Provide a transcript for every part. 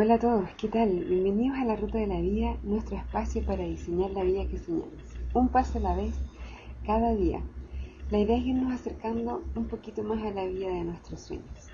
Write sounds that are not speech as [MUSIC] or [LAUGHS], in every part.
hola a todos, ¿qué tal? Bienvenidos a la Ruta de la Vida, nuestro espacio para diseñar la vida que soñamos. Un paso a la vez, cada día. La idea es irnos acercando un poquito más a la vida de nuestros sueños.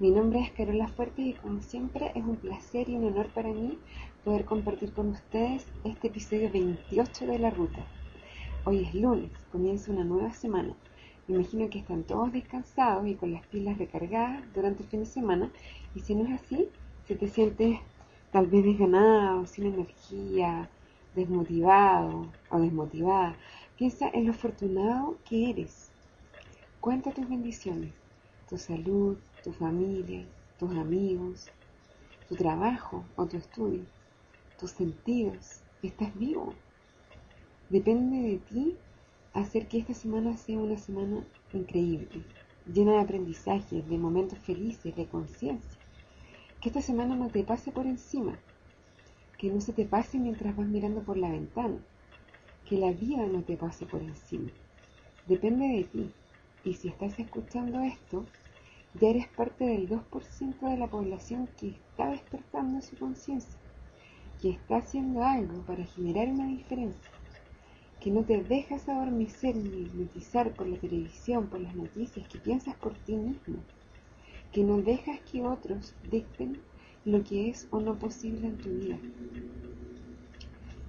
Mi nombre es Carola Fuertes y como siempre es un placer y un honor para mí poder compartir con ustedes este episodio 28 de la Ruta. Hoy es lunes, comienza una nueva semana. Me imagino que están todos descansados y con las pilas recargadas durante el fin de semana y si no es así, si te sientes tal vez desganado, sin energía, desmotivado o desmotivada, piensa en lo afortunado que eres. Cuenta tus bendiciones, tu salud, tu familia, tus amigos, tu trabajo o tu estudio, tus sentidos. Estás vivo. Depende de ti hacer que esta semana sea una semana increíble, llena de aprendizajes, de momentos felices, de conciencia que esta semana no te pase por encima, que no se te pase mientras vas mirando por la ventana, que la vida no te pase por encima. Depende de ti. Y si estás escuchando esto, ya eres parte del 2% de la población que está despertando su conciencia, que está haciendo algo para generar una diferencia, que no te dejas adormecer ni hipnotizar por la televisión, por las noticias, que piensas por ti mismo que no dejas que otros dicten lo que es o no posible en tu vida.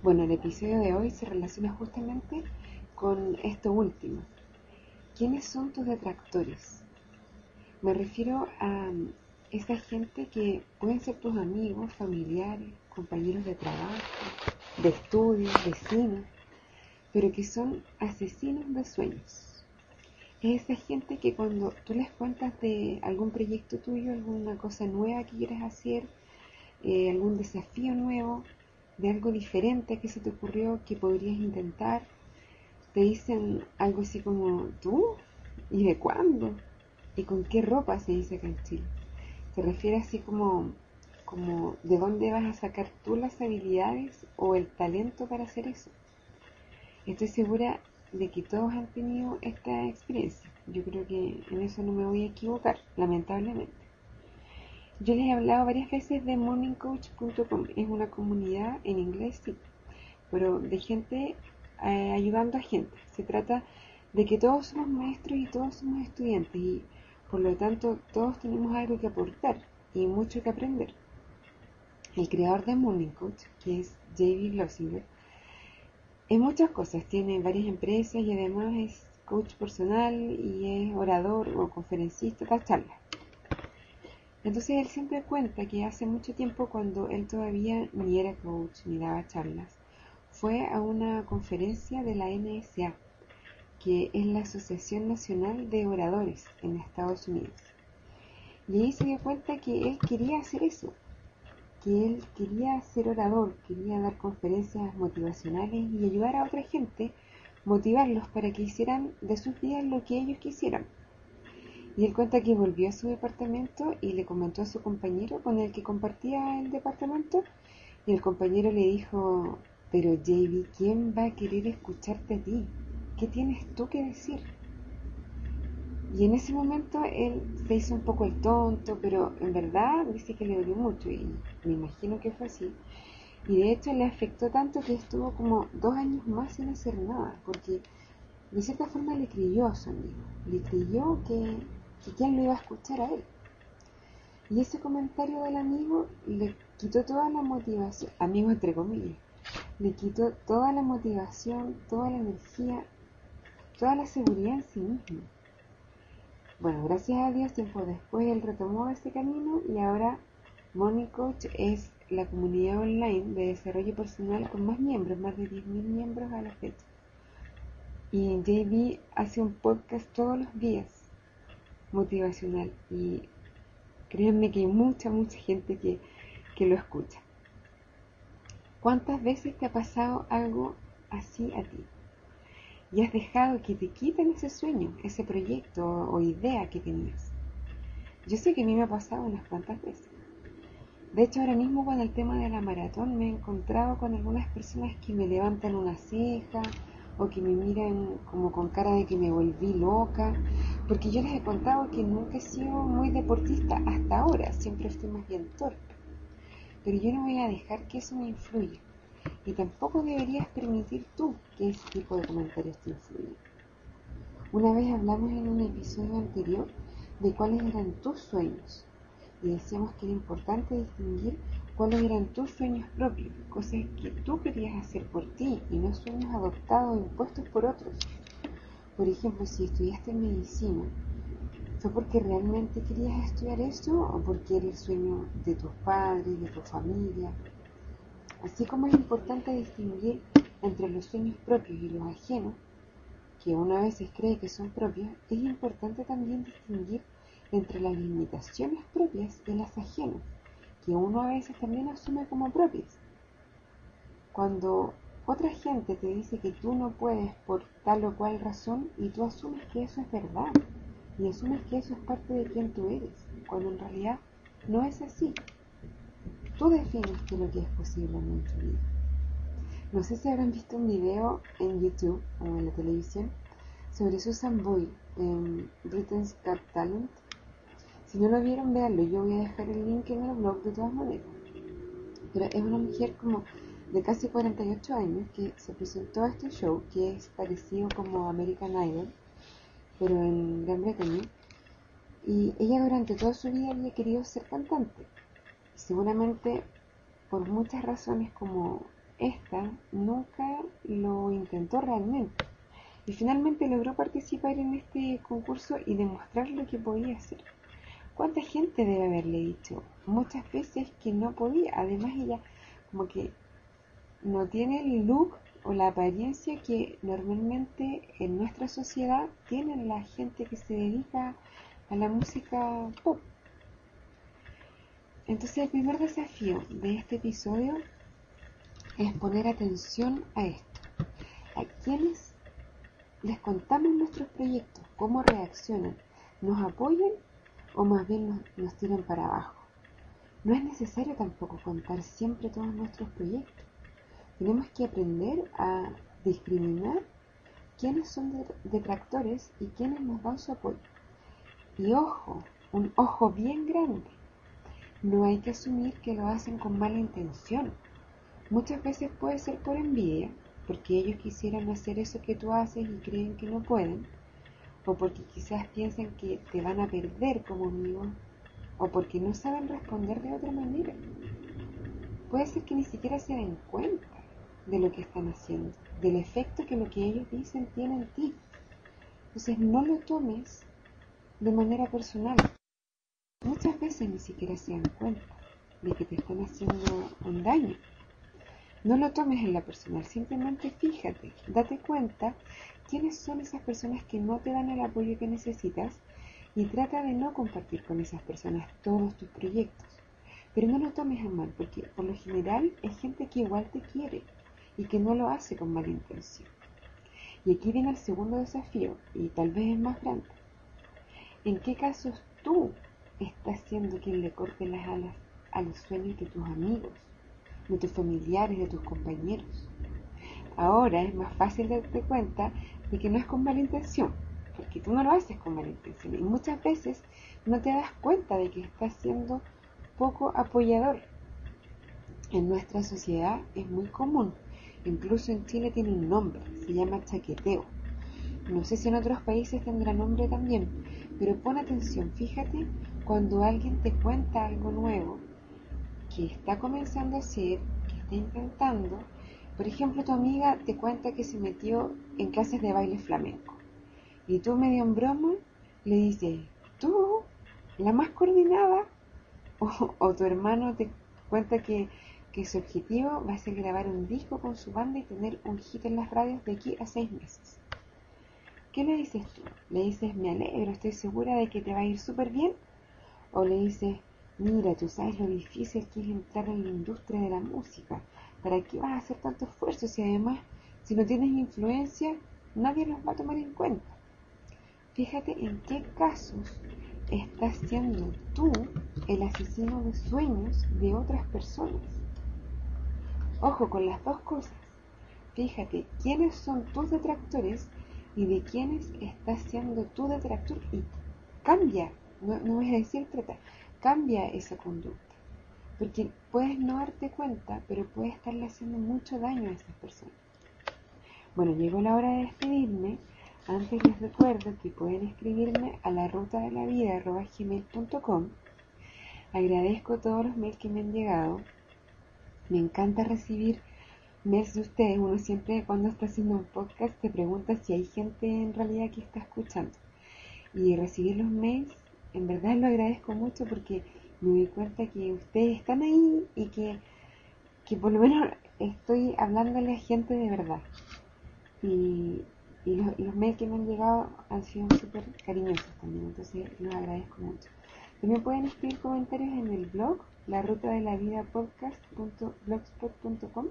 Bueno, el episodio de hoy se relaciona justamente con esto último. ¿Quiénes son tus detractores? Me refiero a esa gente que pueden ser tus amigos, familiares, compañeros de trabajo, de estudio, vecinos, pero que son asesinos de sueños esa gente que cuando tú les cuentas de algún proyecto tuyo, alguna cosa nueva que quieres hacer, eh, algún desafío nuevo, de algo diferente que se te ocurrió que podrías intentar, te dicen algo así como, ¿tú? ¿Y de cuándo? ¿Y con qué ropa se dice acá en Chile? Se refiere así como, como de dónde vas a sacar tú las habilidades o el talento para hacer eso. Estoy segura de que todos han tenido esta experiencia. Yo creo que en eso no me voy a equivocar, lamentablemente. Yo les he hablado varias veces de morningcoach.com. Es una comunidad en inglés, sí, pero de gente eh, ayudando a gente. Se trata de que todos somos maestros y todos somos estudiantes y por lo tanto todos tenemos algo que aportar y mucho que aprender. El creador de Morning Coach, que es J.B. Glossinger, en muchas cosas, tiene varias empresas y además es coach personal y es orador o conferencista, da charlas. Entonces él siempre cuenta que hace mucho tiempo cuando él todavía ni era coach ni daba charlas, fue a una conferencia de la NSA, que es la Asociación Nacional de Oradores en Estados Unidos. Y ahí se dio cuenta que él quería hacer eso, que él quería ser orador, quería dar conferencias motivacionales y ayudar a otra gente, motivarlos para que hicieran de sus días lo que ellos quisieran. Y él cuenta que volvió a su departamento y le comentó a su compañero con el que compartía el departamento y el compañero le dijo, pero JB, ¿quién va a querer escucharte a ti? ¿Qué tienes tú que decir? Y en ese momento él se hizo un poco el tonto, pero en verdad dice que le dolió mucho y me imagino que fue así. Y de hecho le afectó tanto que estuvo como dos años más sin hacer nada, porque de cierta forma le creyó a su amigo, le creyó que, que quién lo iba a escuchar a él. Y ese comentario del amigo le quitó toda la motivación, amigo entre comillas, le quitó toda la motivación, toda la energía, toda la seguridad en sí mismo. Bueno, gracias a Dios, tiempo después él retomó ese camino y ahora Money Coach es la comunidad online de desarrollo personal con más miembros, más de 10.000 miembros a la fecha. Y JB hace un podcast todos los días motivacional y créanme que hay mucha, mucha gente que, que lo escucha. ¿Cuántas veces te ha pasado algo así a ti? Y has dejado que te quiten ese sueño, ese proyecto o idea que tenías. Yo sé que a mí me ha pasado unas cuantas veces. De hecho, ahora mismo con el tema de la maratón me he encontrado con algunas personas que me levantan una ceja o que me miran como con cara de que me volví loca, porque yo les he contado que nunca he sido muy deportista hasta ahora, siempre estoy más bien torpe. pero yo no voy a dejar que eso me influya. Y tampoco deberías permitir tú que ese tipo de comentarios te influyan. Una vez hablamos en un episodio anterior de cuáles eran tus sueños y decíamos que era importante distinguir cuáles eran tus sueños propios, cosas que tú querías hacer por ti y no sueños adoptados o impuestos por otros. Por ejemplo, si estudiaste medicina, ¿fue porque realmente querías estudiar eso o porque era el sueño de tus padres, de tu familia? Así como es importante distinguir entre los sueños propios y los ajenos, que uno a veces cree que son propios, es importante también distinguir entre las limitaciones propias y las ajenas que uno a veces también asume como propias. Cuando otra gente te dice que tú no puedes por tal o cual razón y tú asumes que eso es verdad y asumes que eso es parte de quien tú eres, cuando en realidad no es así. Tú defines qué es lo que es posible en tu vida. No sé si habrán visto un video en YouTube o en la televisión sobre Susan Boyle en Britain's Got Talent si no lo vieron, véanlo. Yo voy a dejar el link en el blog de todas maneras. Pero es una mujer como de casi 48 años que se presentó a este show que es parecido como American Idol, pero en Gran Bretaña. Y ella durante toda su vida había querido ser cantante. Seguramente por muchas razones como esta, nunca lo intentó realmente. Y finalmente logró participar en este concurso y demostrar lo que podía hacer. ¿Cuánta gente debe haberle dicho? Muchas veces que no podía. Además ella como que no tiene el look o la apariencia que normalmente en nuestra sociedad tienen la gente que se dedica a la música pop. Entonces el primer desafío de este episodio es poner atención a esto. A quienes les contamos nuestros proyectos, cómo reaccionan, nos apoyan o más bien nos, tiran para abajo. No es necesario tampoco contar siempre todos nuestros proyectos. Tenemos que aprender a discriminar quiénes son detractores y quiénes nos dan su apoyo. Y ojo, un ojo bien grande. No hay que asumir que lo hacen con mala intención. Muchas veces puede ser por envidia, porque ellos quisieran hacer eso que tú haces y creen que no pueden o porque quizás piensan que te van a perder como amigo, o porque no saben responder de otra manera. Puede ser que ni siquiera se den cuenta de lo que están haciendo, del efecto que lo que ellos dicen tiene en ti. Entonces no lo tomes de manera personal. Muchas veces ni siquiera se dan cuenta de que te están haciendo un daño. No lo tomes en la personal, simplemente fíjate, date cuenta quiénes son esas personas que no te dan el apoyo que necesitas y trata de no compartir con esas personas todos tus proyectos. Pero no lo tomes a mal, porque por lo general es gente que igual te quiere y que no lo hace con mala intención. Y aquí viene el segundo desafío, y tal vez es más grande. ¿En qué casos tú estás siendo quien le corte las alas a los sueños de tus amigos, de tus familiares, de tus compañeros? Ahora es más fácil darte cuenta de que no es con mala intención, porque tú no lo haces con mala intención y muchas veces no te das cuenta de que estás siendo poco apoyador. En nuestra sociedad es muy común, incluso en Chile tiene un nombre, se llama chaqueteo. No sé si en otros países tendrá nombre también, pero pon atención, fíjate cuando alguien te cuenta algo nuevo que está comenzando a hacer, que está intentando por ejemplo, tu amiga te cuenta que se metió en clases de baile flamenco y tú medio en broma le dices, tú, la más coordinada, [LAUGHS] o, tu hermano te cuenta que, que, su objetivo va a ser grabar un disco con su banda y tener un hit en las radios de aquí a seis meses. ¿Qué le dices tú? ¿Le dices, me alegro, estoy segura de que te va a ir súper bien? ¿O le dices, mira, tú sabes lo difícil que es entrar en la industria de la música? ¿Para qué vas a hacer tanto esfuerzo si además, si no tienes influencia, nadie los va a tomar en cuenta? Fíjate en qué casos estás siendo tú el asesino de sueños de otras personas. Ojo con las dos cosas. Fíjate quiénes son tus detractores y de quiénes estás siendo tu detractor y cambia, no, no voy a decir trata, cambia esa conducta. Porque puedes no darte cuenta, pero puedes estarle haciendo mucho daño a esas personas. Bueno, llegó la hora de despedirme. Antes les recuerdo que pueden escribirme a la ruta de la vida gmail.com. Agradezco todos los mails que me han llegado. Me encanta recibir mails de ustedes. Uno siempre cuando está haciendo un podcast te pregunta si hay gente en realidad que está escuchando. Y recibir los mails, en verdad lo agradezco mucho porque me doy cuenta que ustedes están ahí y que, que por lo menos estoy hablándole a gente de verdad. Y, y los, mails que me han llegado han sido súper cariñosos también, entonces los agradezco mucho. También pueden escribir comentarios en el blog, la ruta de la vida podcast.blogspot.com.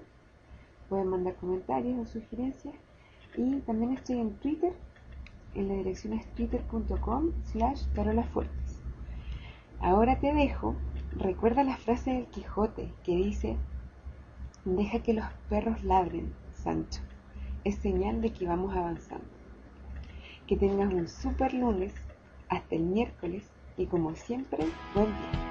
Pueden mandar comentarios o sugerencias. Y también estoy en Twitter, en la dirección es twitter.com slash carolafuertes. Ahora te dejo, recuerda la frase del Quijote que dice, deja que los perros ladren, Sancho es señal de que vamos avanzando. Que tengas un super lunes, hasta el miércoles y como siempre, buen día.